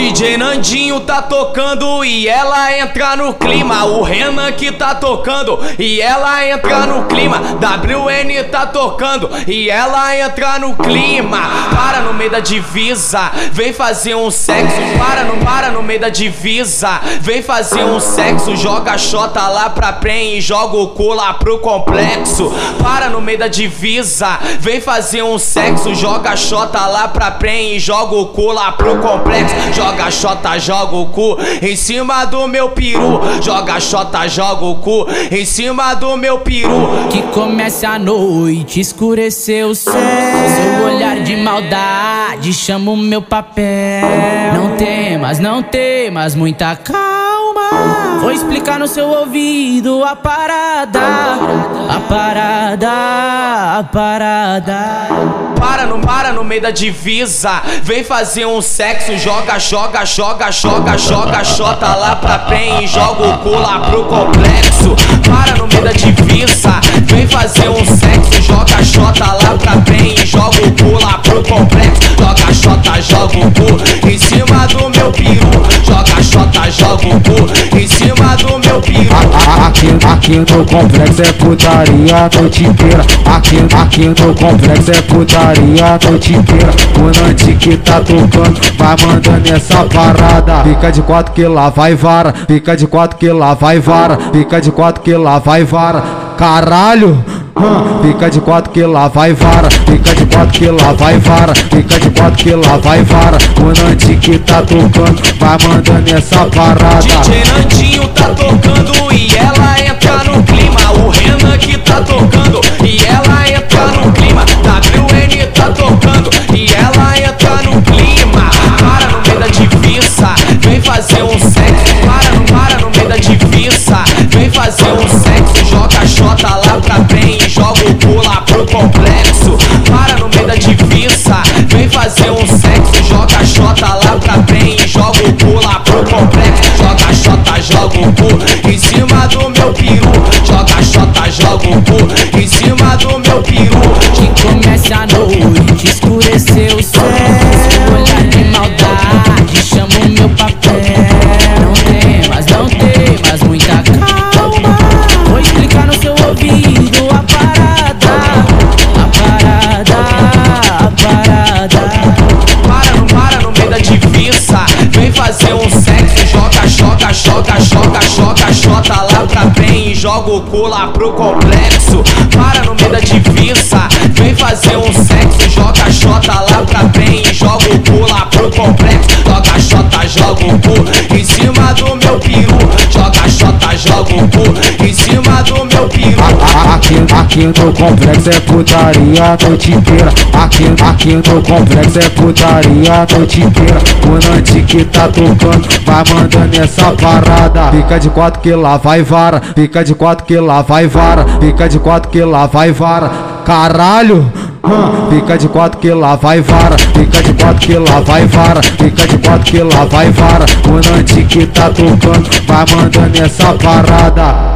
DJ Nandinho tá tocando e ela entra no clima. O Renan que tá tocando e ela entra no clima. WN tá tocando e ela entra no clima. Para no meio da divisa, vem fazer um sexo. Para, não para no meio da divisa, vem fazer um sexo. Joga a xota lá pra prem e joga o cu lá pro complexo. Para no meio da divisa, vem fazer um sexo. Joga a xota lá pra prem e joga o cu lá pro complexo. Joga xota, joga o cu em cima do meu peru. Joga xota, joga o cu em cima do meu peru. Que comece a noite, escureceu o céu. Seu olhar de maldade chama o meu papel. Não temas, não temas, muita calma. Vou explicar no seu ouvido a parada, a parada, a parada. Para, não para no meio da divisa. Vem fazer um sexo, joga, joga, joga, joga, joga, xota lá pra PEN e joga o cu lá pro complexo. Para no meio da divisa. Vem fazer um sexo, Aqui, no complexo é putaria a noite inteira. Aqui, aqui no complexo é putaria a noite inteira. O Nante que tá tocando, vai mandando essa parada. Fica de quatro que lá vai vara. Fica de quatro que lá vai vara. Fica de quatro que lá vai vara. Caralho! Fica de quatro que lá vai vara, fica de quatro que lá vai vara, fica de quatro que lá vai vara. O Nante que tá tocando, vai mandando essa parada. DJ Nandinho tá tocando e fazer um sexo. Joga a xota lá pra PEN e joga o cu lá pro complexo. Fazer um sexo. Joga, joga, joga, joga, joga, xota lá pra PEN e joga o cu lá pro complexo. Para no meio da divisa. Vem fazer um sexo. Joga, xota lá pra PEN e joga o cu lá pro complexo. Joga, xota, joga o cu em cima do meu peru. Joga, xota, joga o cu em cima do meu peru. Aqui, no complexo é putaria a noite inteira. Aqui, aqui no complexo é putaria a noite inteira. O Nante que tá tocando, vai mandando essa parada. Fica de quatro que lá vai vara. Fica de quatro que lá vai vara. Fica de quatro que lá vai vara. Caralho! Fica de quatro que lá vai vara, fica de quatro que lá vai vara, fica de quatro que lá vai vara. O Nante que tá tocando, vai mandando essa parada.